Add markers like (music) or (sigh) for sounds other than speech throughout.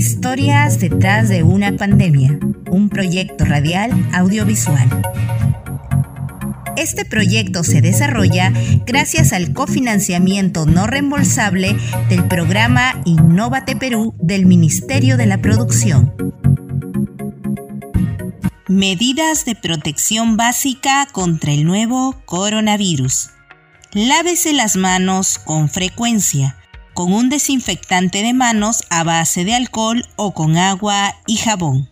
Historias detrás de una pandemia, un proyecto radial audiovisual. Este proyecto se desarrolla gracias al cofinanciamiento no reembolsable del programa Innovate Perú del Ministerio de la Producción. Medidas de protección básica contra el nuevo coronavirus. Lávese las manos con frecuencia con un desinfectante de manos a base de alcohol o con agua y jabón.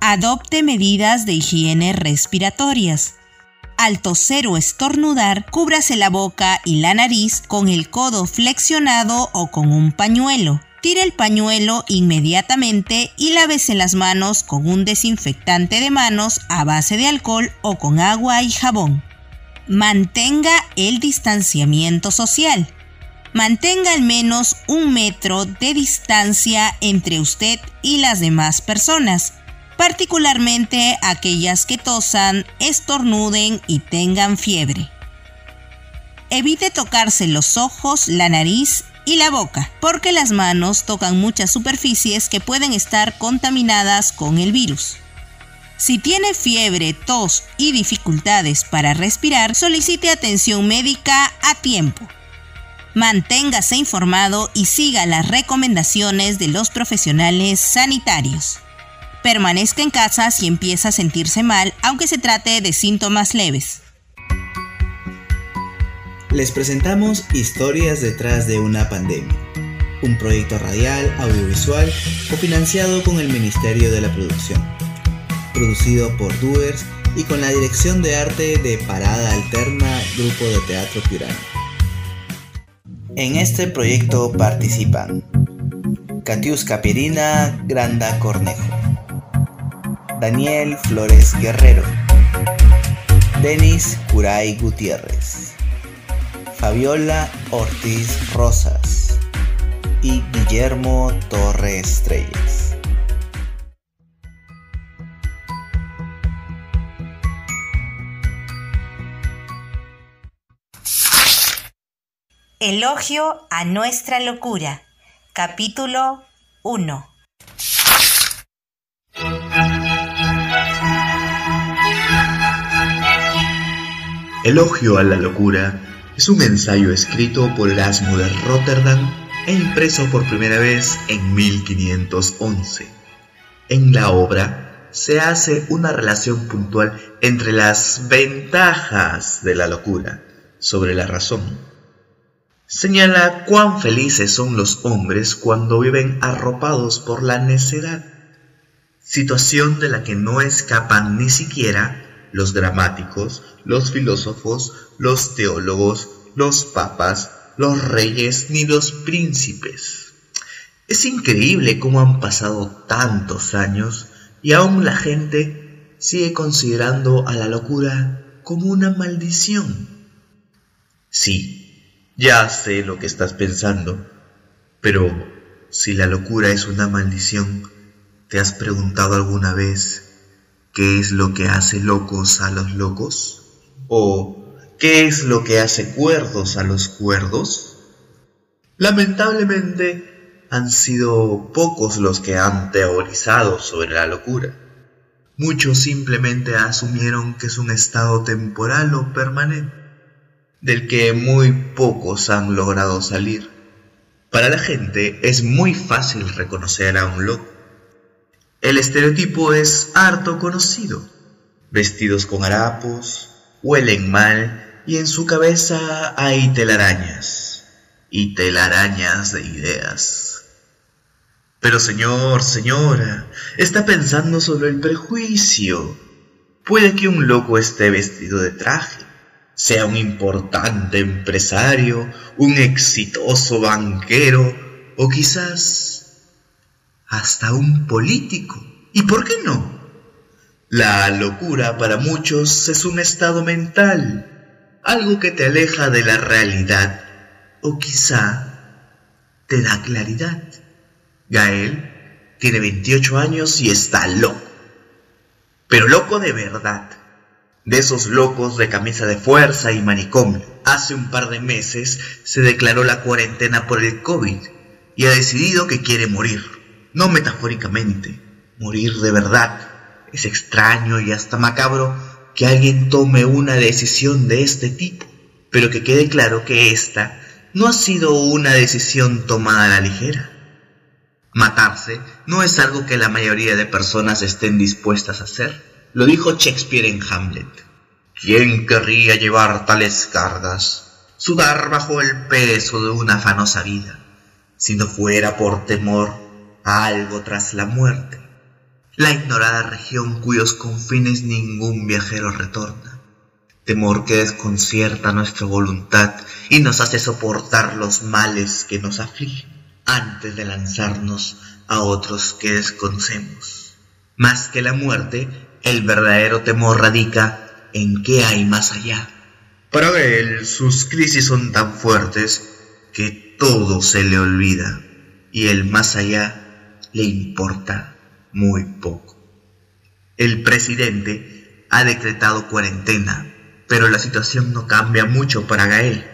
Adopte medidas de higiene respiratorias. Al toser o estornudar, cúbrase la boca y la nariz con el codo flexionado o con un pañuelo. Tire el pañuelo inmediatamente y lávese las manos con un desinfectante de manos a base de alcohol o con agua y jabón. Mantenga el distanciamiento social. Mantenga al menos un metro de distancia entre usted y las demás personas, particularmente aquellas que tosan, estornuden y tengan fiebre. Evite tocarse los ojos, la nariz y la boca, porque las manos tocan muchas superficies que pueden estar contaminadas con el virus. Si tiene fiebre, tos y dificultades para respirar, solicite atención médica a tiempo. Manténgase informado y siga las recomendaciones de los profesionales sanitarios. Permanezca en casa si empieza a sentirse mal, aunque se trate de síntomas leves. Les presentamos Historias detrás de una pandemia, un proyecto radial, audiovisual o financiado con el Ministerio de la Producción, producido por Doers y con la dirección de arte de Parada Alterna Grupo de Teatro Piurano. En este proyecto participan Katiuska Pirina Granda Cornejo, Daniel Flores Guerrero, Denis Curay Gutiérrez, Fabiola Ortiz Rosas y Guillermo Torre Estrellas. Elogio a nuestra locura. Capítulo 1. Elogio a la locura es un ensayo escrito por Erasmo de Rotterdam e impreso por primera vez en 1511. En la obra se hace una relación puntual entre las ventajas de la locura sobre la razón señala cuán felices son los hombres cuando viven arropados por la necedad, situación de la que no escapan ni siquiera los dramáticos, los filósofos, los teólogos, los papas, los reyes ni los príncipes. Es increíble cómo han pasado tantos años y aún la gente sigue considerando a la locura como una maldición. Sí, ya sé lo que estás pensando, pero si la locura es una maldición, ¿te has preguntado alguna vez qué es lo que hace locos a los locos? ¿O qué es lo que hace cuerdos a los cuerdos? Lamentablemente han sido pocos los que han teorizado sobre la locura. Muchos simplemente asumieron que es un estado temporal o permanente del que muy pocos han logrado salir. Para la gente es muy fácil reconocer a un loco. El estereotipo es harto conocido. Vestidos con harapos, huelen mal y en su cabeza hay telarañas. Y telarañas de ideas. Pero señor, señora, está pensando sobre el prejuicio. Puede que un loco esté vestido de traje sea un importante empresario, un exitoso banquero o quizás hasta un político. ¿Y por qué no? La locura para muchos es un estado mental, algo que te aleja de la realidad o quizá te da claridad. Gael tiene 28 años y está loco, pero loco de verdad de esos locos de camisa de fuerza y manicomio. Hace un par de meses se declaró la cuarentena por el COVID y ha decidido que quiere morir. no metafóricamente, morir de verdad. Es extraño y hasta macabro que alguien tome una decisión de este tipo, pero que quede claro que esta no ha sido una decisión tomada a la ligera. Matarse no es algo que la mayoría de personas estén dispuestas a hacer. Lo dijo Shakespeare en Hamlet. ¿Quién querría llevar tales cargas? Sudar bajo el peso de una afanosa vida, si no fuera por temor a algo tras la muerte. La ignorada región cuyos confines ningún viajero retorna. Temor que desconcierta nuestra voluntad y nos hace soportar los males que nos afligen antes de lanzarnos a otros que desconocemos. Más que la muerte, el verdadero temor radica en qué hay más allá. Para él sus crisis son tan fuertes que todo se le olvida y el más allá le importa muy poco. El presidente ha decretado cuarentena, pero la situación no cambia mucho para Gael.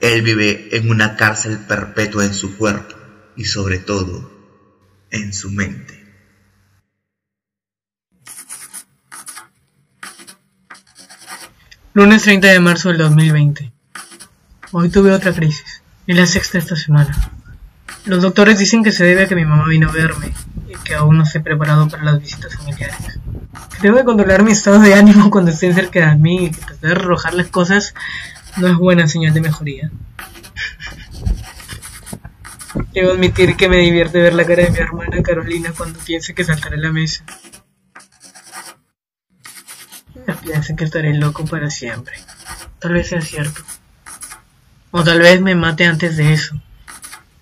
Él vive en una cárcel perpetua en su cuerpo y sobre todo en su mente. Lunes 30 de marzo del 2020. Hoy tuve otra crisis. Es la sexta esta semana. Los doctores dicen que se debe a que mi mamá vino a verme y que aún no estoy preparado para las visitas familiares. de controlar mi estado de ánimo (laughs) cuando estén cerca de mí y que tratar de arrojarles cosas no es buena señal de mejoría. (laughs) Debo admitir que me divierte ver la cara de mi hermana Carolina cuando piense que saltaré la mesa. Piensa que estaré loco para siempre. Tal vez sea cierto. O tal vez me mate antes de eso.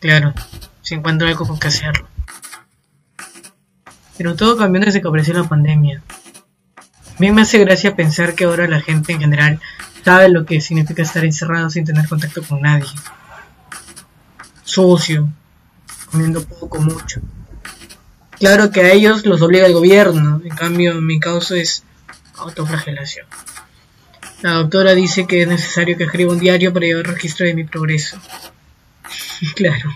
Claro, si encuentro algo con que hacerlo. Pero todo cambió desde que apareció la pandemia. A mí me hace gracia pensar que ahora la gente en general sabe lo que significa estar encerrado sin tener contacto con nadie sucio, comiendo poco, mucho. Claro que a ellos los obliga el gobierno, en cambio mi causa es autoflagelación. La doctora dice que es necesario que escriba un diario para llevar registro de mi progreso. (laughs) claro,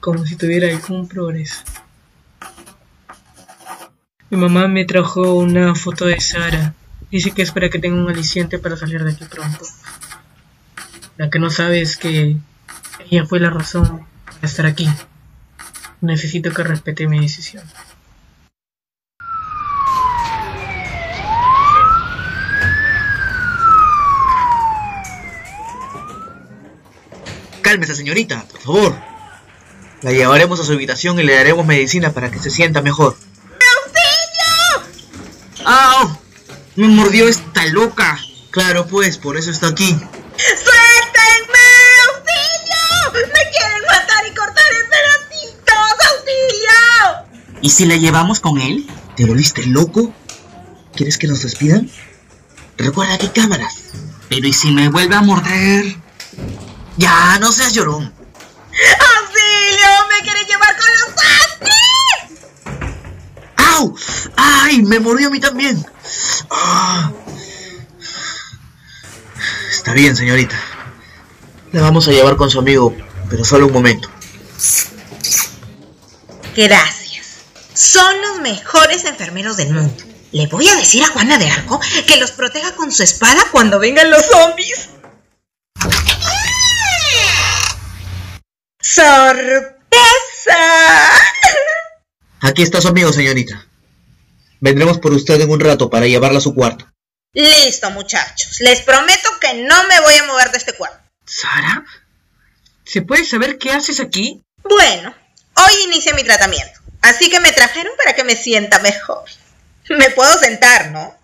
como si tuviera algún progreso. Mi mamá me trajo una foto de Sara. Dice que es para que tenga un aliciente para salir de aquí pronto. La que no sabe es que ella fue la razón estar aquí. Necesito que respete mi decisión. Cálmese, señorita, por favor. La llevaremos a su habitación y le daremos medicina para que se sienta mejor. ¡Auxilio! ¡Ah! Me mordió esta loca. Claro, pues, por eso está aquí. ¿Y si la llevamos con él? ¿Te volviste loco? ¿Quieres que nos despidan? Recuerda que hay cámaras. Pero ¿y si me vuelve a morder? Ya, no seas llorón. ¡Auxilio! ¡Me quiere llevar con los zombies! ¡Au! ¡Ay! Me mordió a mí también. Ah. Está bien, señorita. La vamos a llevar con su amigo, pero solo un momento. Gracias. Son los mejores enfermeros del mundo. Le voy a decir a Juana de Arco que los proteja con su espada cuando vengan los zombies. ¡Sorpresa! Aquí está su amigo, señorita. Vendremos por usted en un rato para llevarla a su cuarto. Listo, muchachos. Les prometo que no me voy a mover de este cuarto. ¿Sara? ¿Se puede saber qué haces aquí? Bueno, hoy inicia mi tratamiento. Así que me trajeron para que me sienta mejor. Me puedo sentar, ¿no?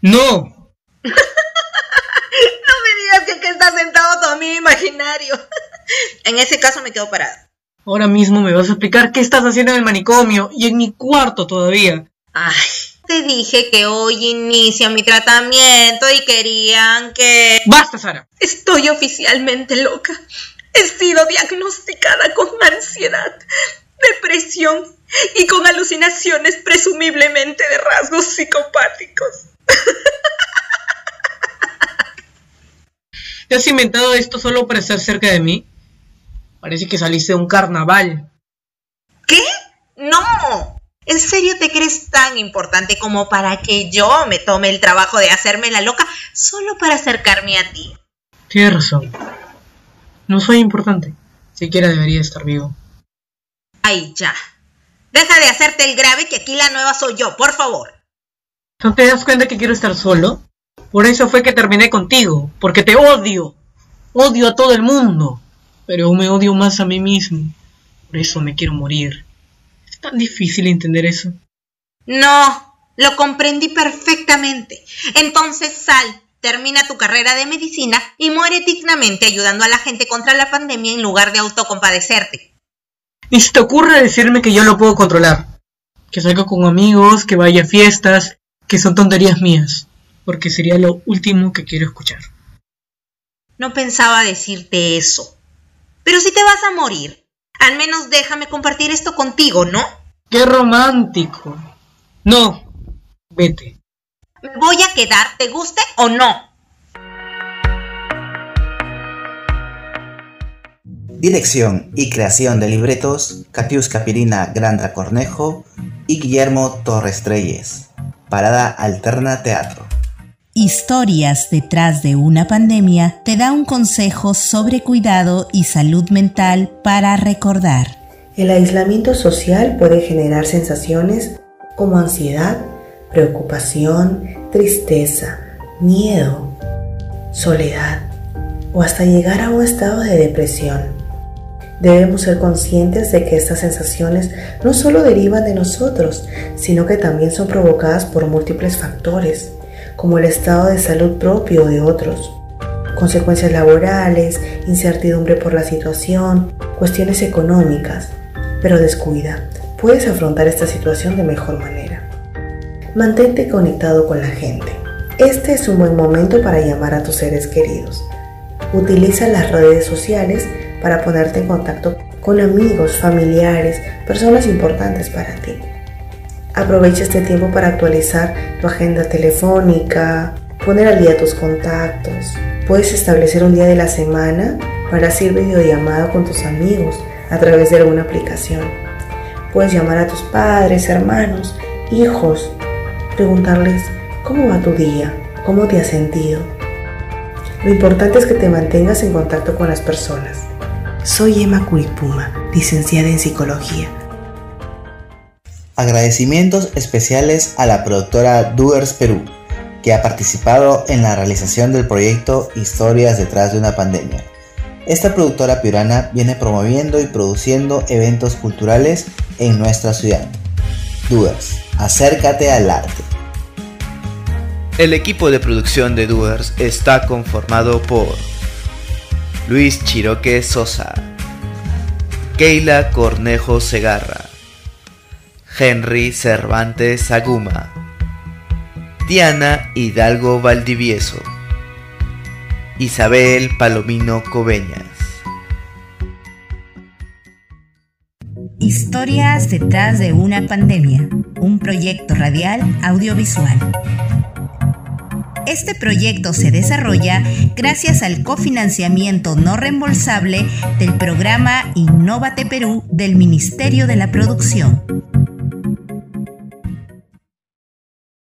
No. (laughs) digas que, que está sentado tu amigo imaginario. (laughs) en ese caso me quedo parado. Ahora mismo me vas a explicar qué estás haciendo en el manicomio y en mi cuarto todavía. Ay, te dije que hoy inicia mi tratamiento y querían que... Basta, Sara. Estoy oficialmente loca. He sido diagnosticada con ansiedad, depresión y con alucinaciones presumiblemente de rasgos psicopáticos. (laughs) ¿Te has inventado esto solo para estar cerca de mí? Parece que saliste de un carnaval. ¿Qué? No. ¿En serio te crees tan importante como para que yo me tome el trabajo de hacerme la loca solo para acercarme a ti? Tienes razón. No soy importante. Siquiera debería estar vivo. Ay, ya. Deja de hacerte el grave que aquí la nueva soy yo, por favor. ¿No te das cuenta que quiero estar solo? Por eso fue que terminé contigo, porque te odio. Odio a todo el mundo, pero me odio más a mí mismo. Por eso me quiero morir. Es tan difícil entender eso. No, lo comprendí perfectamente. Entonces sal, termina tu carrera de medicina y muere dignamente ayudando a la gente contra la pandemia en lugar de autocompadecerte. Ni se te ocurre decirme que yo lo puedo controlar. Que salga con amigos, que vaya a fiestas, que son tonterías mías, porque sería lo último que quiero escuchar. No pensaba decirte eso. Pero si te vas a morir, al menos déjame compartir esto contigo, ¿no? ¡Qué romántico! No, vete. Me voy a quedar, te guste o no. Dirección y creación de libretos, Katiuska Pirina Granda Cornejo y Guillermo Torres Treyes. Parada Alterna Teatro. Historias detrás de una pandemia te da un consejo sobre cuidado y salud mental para recordar. El aislamiento social puede generar sensaciones como ansiedad, preocupación, tristeza, miedo, soledad o hasta llegar a un estado de depresión. Debemos ser conscientes de que estas sensaciones no solo derivan de nosotros, sino que también son provocadas por múltiples factores, como el estado de salud propio de otros, consecuencias laborales, incertidumbre por la situación, cuestiones económicas. Pero descuida, puedes afrontar esta situación de mejor manera. Mantente conectado con la gente. Este es un buen momento para llamar a tus seres queridos. Utiliza las redes sociales para ponerte en contacto con amigos, familiares, personas importantes para ti. Aprovecha este tiempo para actualizar tu agenda telefónica, poner al día tus contactos. Puedes establecer un día de la semana para hacer videollamada con tus amigos a través de alguna aplicación. Puedes llamar a tus padres, hermanos, hijos, preguntarles cómo va tu día, cómo te has sentido. Lo importante es que te mantengas en contacto con las personas. Soy Emma Curipuma, licenciada en Psicología. Agradecimientos especiales a la productora Doers Perú, que ha participado en la realización del proyecto Historias detrás de una pandemia. Esta productora piurana viene promoviendo y produciendo eventos culturales en nuestra ciudad. Doers, acércate al arte. El equipo de producción de Doers está conformado por Luis Chiroque Sosa, Keila Cornejo Segarra, Henry Cervantes Aguma, Diana Hidalgo Valdivieso, Isabel Palomino Coveñas. Historias detrás de una pandemia, un proyecto radial audiovisual. Este proyecto se desarrolla gracias al cofinanciamiento no reembolsable del programa Innovate Perú del Ministerio de la Producción.